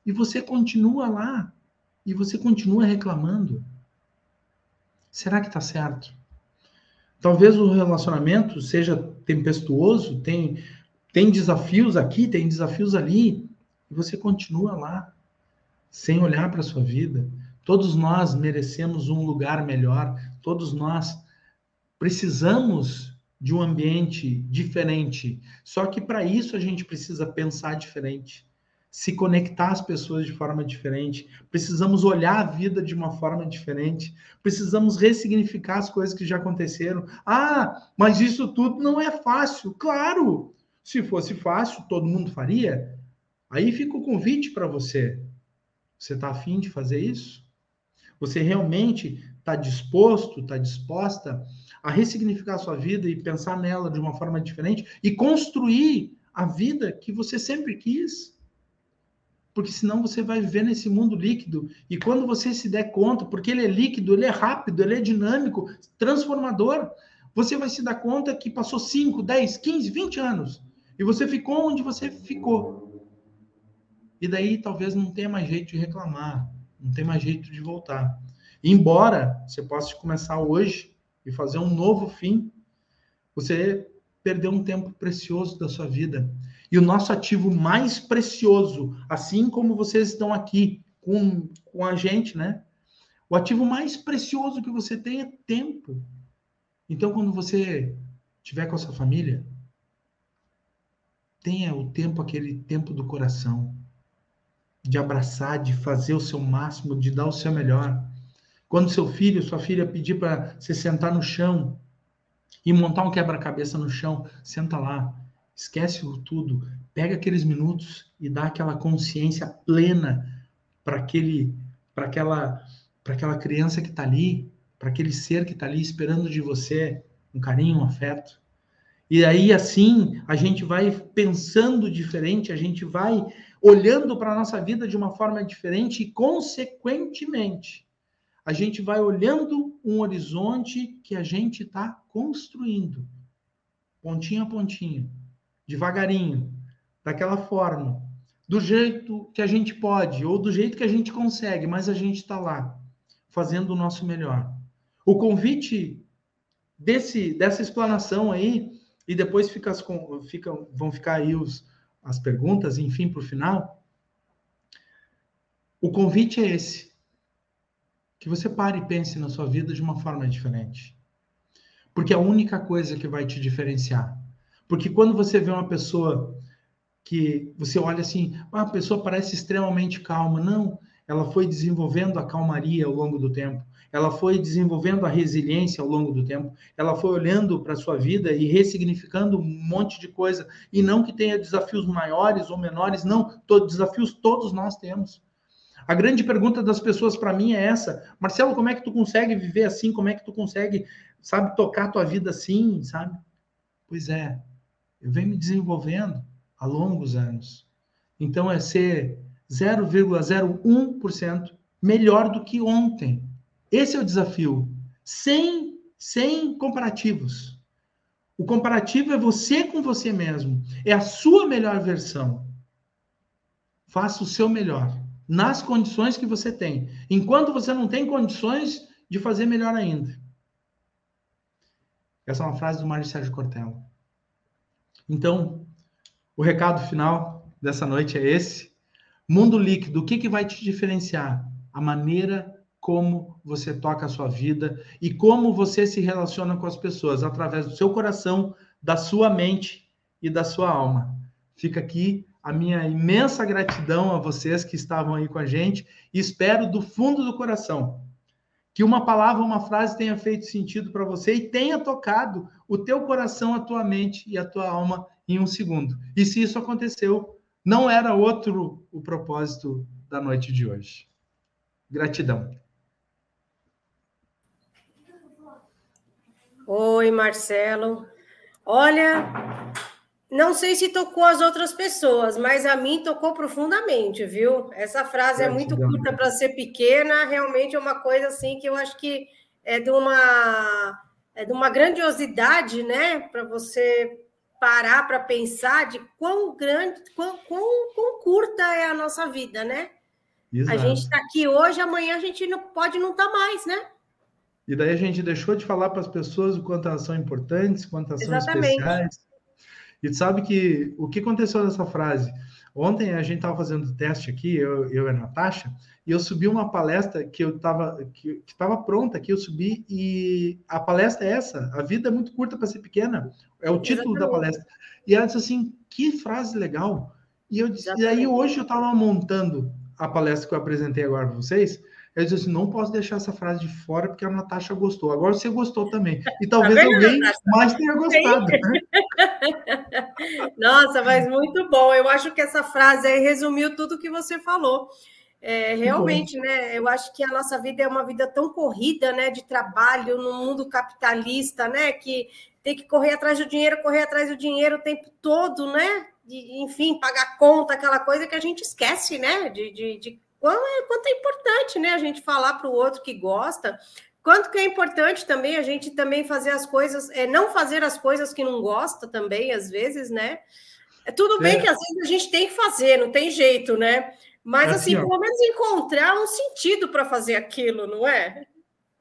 E você continua lá. E você continua reclamando. Será que está certo? Talvez o relacionamento seja tempestuoso, tem, tem desafios aqui, tem desafios ali, e você continua lá, sem olhar para a sua vida. Todos nós merecemos um lugar melhor, todos nós precisamos de um ambiente diferente. Só que para isso a gente precisa pensar diferente, se conectar às pessoas de forma diferente, precisamos olhar a vida de uma forma diferente, precisamos ressignificar as coisas que já aconteceram. Ah, mas isso tudo não é fácil. Claro! Se fosse fácil, todo mundo faria. Aí fica o convite para você. Você está afim de fazer isso? Você realmente está disposto, está disposta a ressignificar a sua vida e pensar nela de uma forma diferente e construir a vida que você sempre quis. Porque senão você vai viver nesse mundo líquido. E quando você se der conta, porque ele é líquido, ele é rápido, ele é dinâmico, transformador, você vai se dar conta que passou 5, 10, 15, 20 anos. E você ficou onde você ficou. E daí talvez não tenha mais jeito de reclamar, não tem mais jeito de voltar. Embora você possa começar hoje e fazer um novo fim, você perdeu um tempo precioso da sua vida. E o nosso ativo mais precioso, assim como vocês estão aqui com, com a gente, né? O ativo mais precioso que você tem é tempo. Então, quando você estiver com a sua família, tenha o tempo, aquele tempo do coração, de abraçar, de fazer o seu máximo, de dar o seu melhor. Quando seu filho, sua filha pedir para se sentar no chão e montar um quebra-cabeça no chão, senta lá, esquece tudo, pega aqueles minutos e dá aquela consciência plena para aquele, para aquela, para aquela criança que está ali, para aquele ser que está ali esperando de você um carinho, um afeto. E aí, assim, a gente vai pensando diferente, a gente vai olhando para a nossa vida de uma forma diferente e, consequentemente, a gente vai olhando um horizonte que a gente está construindo, pontinho a pontinho, devagarinho, daquela forma, do jeito que a gente pode ou do jeito que a gente consegue, mas a gente está lá, fazendo o nosso melhor. O convite desse, dessa explanação aí e depois fica, fica, vão ficar aí os, as perguntas, enfim, para o final. O convite é esse: que você pare e pense na sua vida de uma forma diferente. Porque é a única coisa que vai te diferenciar. Porque quando você vê uma pessoa que você olha assim, ah, a pessoa parece extremamente calma. Não, ela foi desenvolvendo a calmaria ao longo do tempo ela foi desenvolvendo a resiliência ao longo do tempo, ela foi olhando para a sua vida e ressignificando um monte de coisa, e não que tenha desafios maiores ou menores, não, desafios todos nós temos. A grande pergunta das pessoas para mim é essa: Marcelo, como é que tu consegue viver assim? Como é que tu consegue, sabe, tocar a tua vida assim, sabe? Pois é, eu venho me desenvolvendo há longos anos. Então é ser 0,01% melhor do que ontem. Esse é o desafio. Sem, sem comparativos. O comparativo é você com você mesmo. É a sua melhor versão. Faça o seu melhor. Nas condições que você tem. Enquanto você não tem condições de fazer melhor ainda. Essa é uma frase do Mário Sérgio Cortella. Então, o recado final dessa noite é esse. Mundo líquido, o que, que vai te diferenciar? A maneira como você toca a sua vida e como você se relaciona com as pessoas através do seu coração, da sua mente e da sua alma. Fica aqui a minha imensa gratidão a vocês que estavam aí com a gente e espero do fundo do coração que uma palavra, uma frase tenha feito sentido para você e tenha tocado o teu coração, a tua mente e a tua alma em um segundo. E se isso aconteceu, não era outro o propósito da noite de hoje. Gratidão. Oi, Marcelo. Olha, não sei se tocou as outras pessoas, mas a mim tocou profundamente, viu? Essa frase é muito curta para ser pequena, realmente é uma coisa assim que eu acho que é de uma é de uma grandiosidade, né? Para você parar para pensar de quão grande, quão, quão, quão, curta é a nossa vida, né? Exato. A gente está aqui hoje, amanhã a gente não pode não estar tá mais, né? E daí a gente deixou de falar para as pessoas o quanto elas são importantes, quanto elas são especiais. E tu sabe que o que aconteceu nessa frase? Ontem a gente estava fazendo teste aqui, eu, eu e a Natasha, e eu subi uma palestra que eu estava que estava pronta aqui, eu subi e a palestra é essa, a vida é muito curta para ser pequena, é o título Exatamente. da palestra. E ela disse assim, que frase legal. E eu disse, e aí hoje eu estava montando a palestra que eu apresentei agora para vocês, eu disse assim, não posso deixar essa frase de fora porque a Natasha gostou. Agora você gostou também. E talvez tá alguém Natasha? mais tenha gostado. Né? Nossa, mas muito bom. Eu acho que essa frase aí resumiu tudo que você falou. É, realmente, né? Eu acho que a nossa vida é uma vida tão corrida, né? De trabalho no mundo capitalista, né? Que tem que correr atrás do dinheiro, correr atrás do dinheiro o tempo todo, né? De, enfim, pagar conta, aquela coisa que a gente esquece, né? De, de, de quanto é, quanto é importante, né, a gente falar para o outro que gosta, quanto que é importante também a gente também fazer as coisas, é, não fazer as coisas que não gosta também, às vezes, né? É tudo bem é. que às vezes a gente tem que fazer, não tem jeito, né? Mas assim, assim pelo menos encontrar um sentido para fazer aquilo, não é?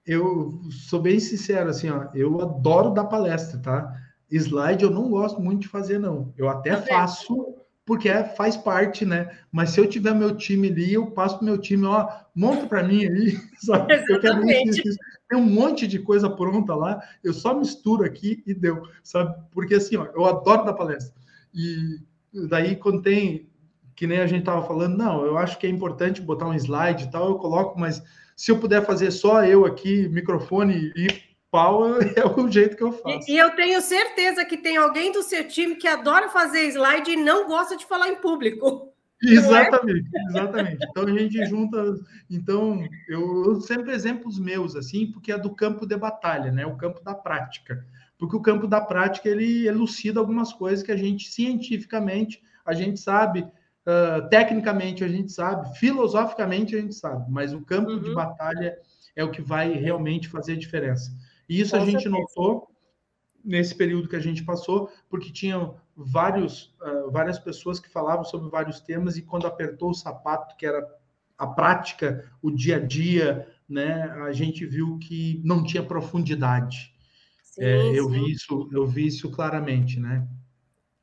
Eu sou bem sincero, assim, ó, eu adoro dar palestra, tá? Slide eu não gosto muito de fazer, não. Eu até tá faço porque é, faz parte, né? Mas se eu tiver meu time ali, eu passo para meu time, ó, monta para mim aí, sabe? Eu quero isso, isso. Tem um monte de coisa pronta lá, eu só misturo aqui e deu, sabe? Porque assim, ó, eu adoro dar palestra. E daí, quando tem, que nem a gente estava falando, não, eu acho que é importante botar um slide e tal, eu coloco, mas se eu puder fazer só eu aqui, microfone e pau é o jeito que eu faço. E, e, eu tenho certeza que tem alguém do seu time que adora fazer slide e não gosta de falar em público. É? Exatamente, é? exatamente. Então a gente junta. Então, eu, eu sempre exemplos meus, assim, porque é do campo de batalha, né? O campo da prática. Porque o campo da prática ele elucida algumas coisas que a gente cientificamente a gente sabe, uh, tecnicamente a gente sabe, filosoficamente a gente sabe, mas o campo uhum. de batalha é o que vai realmente fazer a diferença. E isso Com a gente certeza. notou nesse período que a gente passou, porque tinham vários, uh, várias pessoas que falavam sobre vários temas, e quando apertou o sapato, que era a prática, o dia a dia, né, a gente viu que não tinha profundidade. Sim, é, eu vi isso, eu vi isso claramente, né?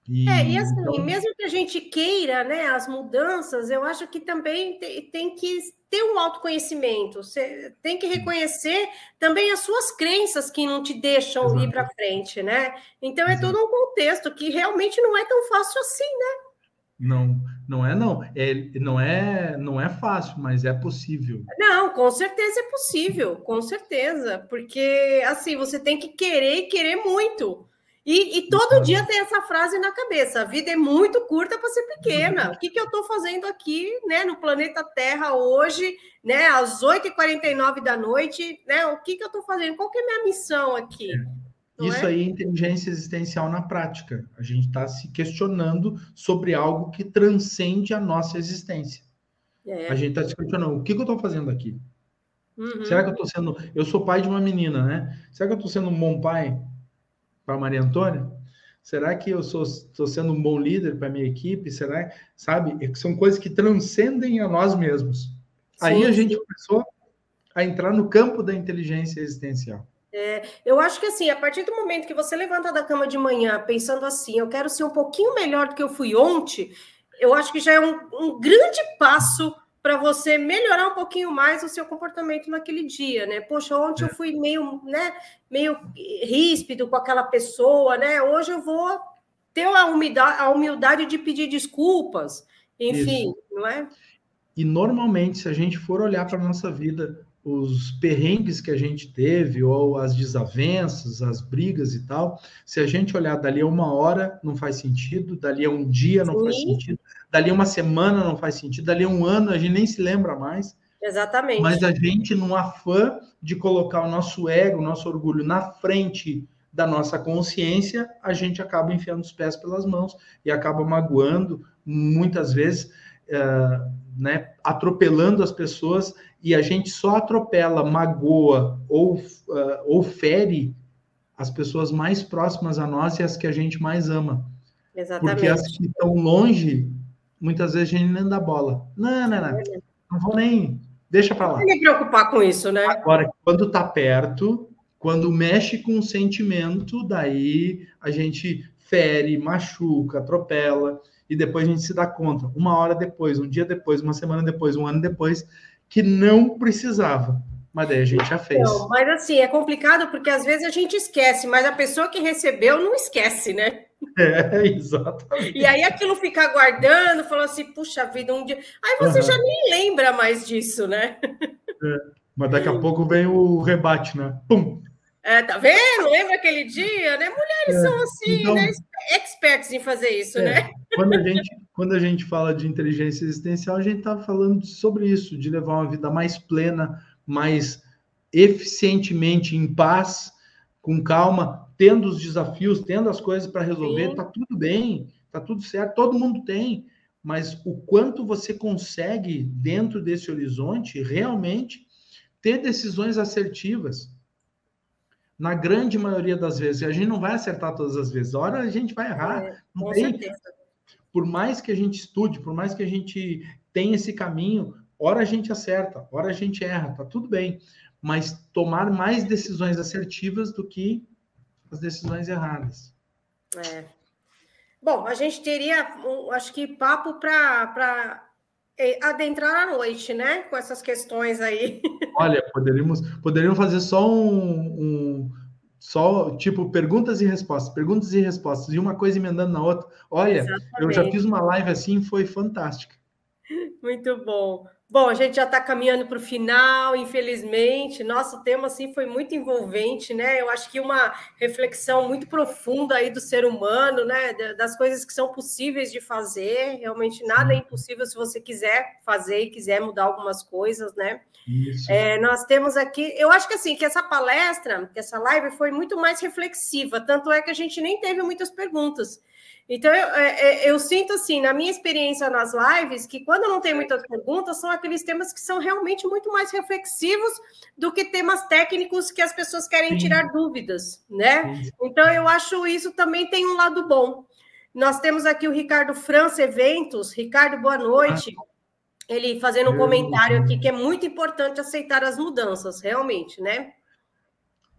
E, é, e assim, então... mesmo que a gente queira né, as mudanças, eu acho que também tem, tem que ter um autoconhecimento, você tem que reconhecer também as suas crenças que não te deixam Exato. ir para frente, né? Então é todo um contexto que realmente não é tão fácil assim, né? Não, não é não. É, não é, não é fácil, mas é possível. Não, com certeza é possível, com certeza, porque assim você tem que querer e querer muito. E, e todo dia tem essa frase na cabeça: a vida é muito curta para ser pequena. O que, que eu estou fazendo aqui né, no planeta Terra hoje, né, às 8h49 da noite? Né, o que, que eu estou fazendo? Qual que é a minha missão aqui? É. Isso é? aí é inteligência existencial na prática. A gente está se questionando sobre algo que transcende a nossa existência. É. A gente está se questionando: o que, que eu estou fazendo aqui? Uhum. Será que eu estou sendo. Eu sou pai de uma menina, né? Será que eu estou sendo um bom pai? Para Maria Antônia? Será que eu estou sendo um bom líder para minha equipe? Será, sabe? É são coisas que transcendem a nós mesmos. Sim, Aí a gente começou a entrar no campo da inteligência existencial. É, eu acho que assim, a partir do momento que você levanta da cama de manhã pensando assim, eu quero ser um pouquinho melhor do que eu fui ontem, eu acho que já é um, um grande passo para você melhorar um pouquinho mais o seu comportamento naquele dia, né? Poxa, ontem eu é. fui meio, né, meio ríspido com aquela pessoa, né? Hoje eu vou ter a humildade, a humildade de pedir desculpas, enfim, Isso. não é? E normalmente, se a gente for olhar para a nossa vida, os perrengues que a gente teve, ou as desavenças, as brigas e tal, se a gente olhar dali a uma hora, não faz sentido, dali a um dia não Sim. faz sentido, dali a uma semana não faz sentido, dali a um ano a gente nem se lembra mais. Exatamente. Mas a gente, num afã de colocar o nosso ego, o nosso orgulho na frente da nossa consciência, a gente acaba enfiando os pés pelas mãos e acaba magoando, muitas vezes, uh, né, atropelando as pessoas e a gente só atropela, magoa ou, uh, ou fere as pessoas mais próximas a nós e as que a gente mais ama. Exatamente. Porque as que estão longe, muitas vezes a gente nem dá bola. Não, não, não. Não vou nem. Deixa para lá. Não me preocupar com isso, né? Agora, quando tá perto, quando mexe com o sentimento, daí a gente fere, machuca, atropela, e depois a gente se dá conta, uma hora depois, um dia depois, uma semana depois, um ano depois, que não precisava. Mas daí a gente já fez. Não, mas assim, é complicado porque às vezes a gente esquece, mas a pessoa que recebeu não esquece, né? É, exatamente. E aí aquilo fica guardando, falando assim, puxa vida, um dia. Aí você uhum. já nem lembra mais disso, né? É, mas daqui a pouco vem o rebate, né? Pum! É, tá vendo? Lembra aquele dia, né? Mulheres é, são assim, então, né? Experts em fazer isso, é, né? Quando a, gente, quando a gente fala de inteligência existencial, a gente está falando sobre isso, de levar uma vida mais plena, mais eficientemente em paz, com calma, tendo os desafios, tendo as coisas para resolver, Sim. tá tudo bem, tá tudo certo, todo mundo tem, mas o quanto você consegue dentro desse horizonte realmente ter decisões assertivas. Na grande maioria das vezes, a gente não vai acertar todas as vezes, a hora a gente vai errar. É, não tem, certeza por mais que a gente estude, por mais que a gente tenha esse caminho, hora a gente acerta, hora a gente erra, tá tudo bem. Mas tomar mais decisões assertivas do que as decisões erradas. É. Bom, a gente teria, acho que papo para adentrar à noite, né? Com essas questões aí. Olha, poderíamos, poderíamos fazer só um, um, só tipo perguntas e respostas, perguntas e respostas, e uma coisa emendando na outra. Olha, Exatamente. eu já fiz uma live assim, foi fantástica. Muito bom. Bom, a gente já está caminhando para o final, infelizmente. Nosso tema assim foi muito envolvente, né? Eu acho que uma reflexão muito profunda aí do ser humano, né? Das coisas que são possíveis de fazer. Realmente nada é impossível se você quiser fazer e quiser mudar algumas coisas, né? É, nós temos aqui, eu acho que assim, que essa palestra, que essa live foi muito mais reflexiva, tanto é que a gente nem teve muitas perguntas. Então, eu, é, é, eu, sinto assim, na minha experiência nas lives, que quando não tem muitas perguntas, são aqueles temas que são realmente muito mais reflexivos do que temas técnicos que as pessoas querem tirar dúvidas, né? Então, eu acho isso também tem um lado bom. Nós temos aqui o Ricardo França Eventos. Ricardo, boa noite. Ele fazendo um comentário aqui que é muito importante aceitar as mudanças, realmente, né?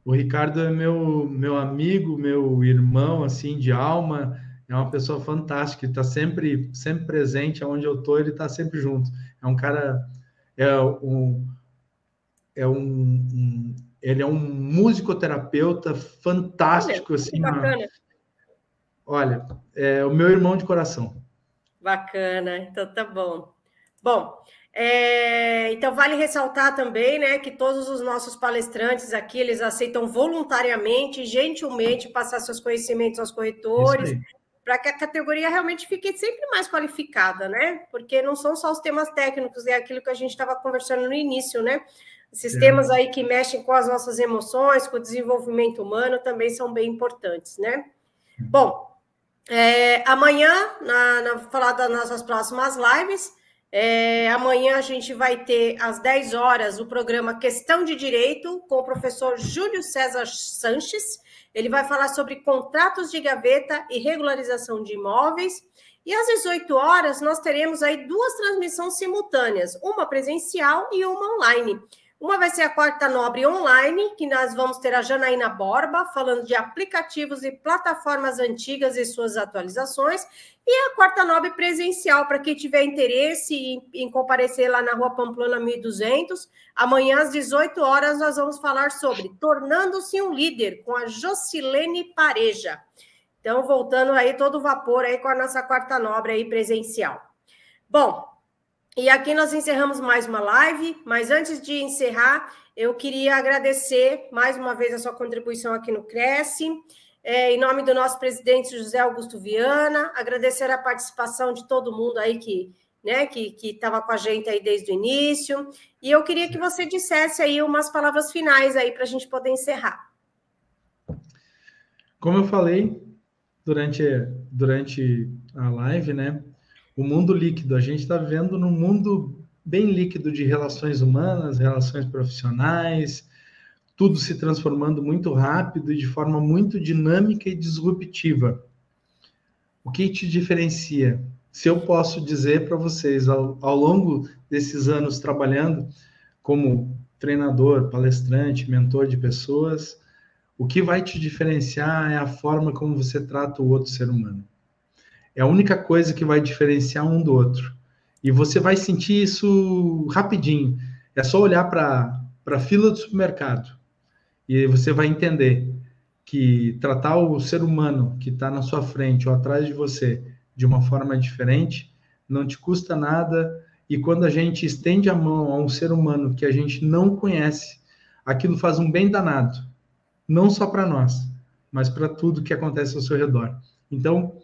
O Ricardo é meu, meu amigo, meu irmão, assim, de alma é uma pessoa fantástica, está sempre, sempre presente aonde eu estou, ele está sempre junto. É um cara, é um, é um, um ele é um musicoterapeuta fantástico, olha, assim. Bacana. Uma, olha, é o meu irmão de coração. Bacana, então tá bom. Bom, é, então vale ressaltar também, né, que todos os nossos palestrantes aqui eles aceitam voluntariamente, gentilmente passar seus conhecimentos aos corretores para que a categoria realmente fique sempre mais qualificada, né? Porque não são só os temas técnicos, é aquilo que a gente estava conversando no início, né? Esses é. temas aí que mexem com as nossas emoções, com o desenvolvimento humano, também são bem importantes, né? Bom, é, amanhã, na, na, falar das nossas próximas lives, é, amanhã a gente vai ter às 10 horas o programa Questão de Direito com o professor Júlio César Sanches. Ele vai falar sobre contratos de gaveta e regularização de imóveis. E às 18 horas nós teremos aí duas transmissões simultâneas, uma presencial e uma online. Uma vai ser a quarta nobre online, que nós vamos ter a Janaína Borba falando de aplicativos e plataformas antigas e suas atualizações, e a quarta nobre presencial para quem tiver interesse em, em, comparecer lá na Rua Pamplona 1200. Amanhã às 18 horas nós vamos falar sobre tornando-se um líder com a Jocilene Pareja. Então, voltando aí todo vapor aí com a nossa quarta nobre aí presencial. Bom, e aqui nós encerramos mais uma live, mas antes de encerrar, eu queria agradecer mais uma vez a sua contribuição aqui no Cresce. É, em nome do nosso presidente José Augusto Viana, agradecer a participação de todo mundo aí que né, que estava com a gente aí desde o início. E eu queria que você dissesse aí umas palavras finais aí para a gente poder encerrar. Como eu falei durante, durante a live, né? O mundo líquido. A gente está vivendo num mundo bem líquido de relações humanas, relações profissionais, tudo se transformando muito rápido e de forma muito dinâmica e disruptiva. O que te diferencia? Se eu posso dizer para vocês, ao, ao longo desses anos trabalhando como treinador, palestrante, mentor de pessoas, o que vai te diferenciar é a forma como você trata o outro ser humano. É a única coisa que vai diferenciar um do outro. E você vai sentir isso rapidinho. É só olhar para a fila do supermercado e você vai entender que tratar o ser humano que está na sua frente ou atrás de você de uma forma diferente não te custa nada. E quando a gente estende a mão a um ser humano que a gente não conhece, aquilo faz um bem danado, não só para nós, mas para tudo que acontece ao seu redor. Então,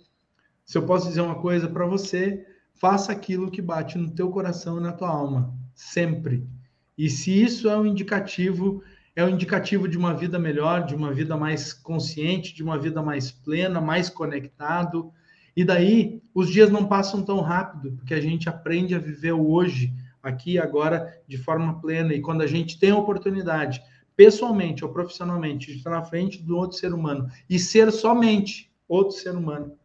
se eu posso dizer uma coisa para você, faça aquilo que bate no teu coração e na tua alma, sempre. E se isso é um indicativo, é um indicativo de uma vida melhor, de uma vida mais consciente, de uma vida mais plena, mais conectado. E daí os dias não passam tão rápido, porque a gente aprende a viver o hoje, aqui e agora, de forma plena. E quando a gente tem a oportunidade, pessoalmente ou profissionalmente, de estar na frente do outro ser humano e ser somente outro ser humano,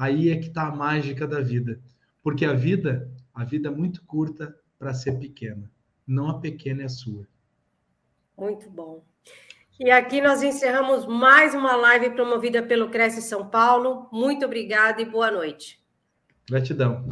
Aí é que está a mágica da vida. Porque a vida, a vida é muito curta para ser pequena. Não a pequena é a sua. Muito bom. E aqui nós encerramos mais uma live promovida pelo Cresce São Paulo. Muito obrigada e boa noite. Gratidão.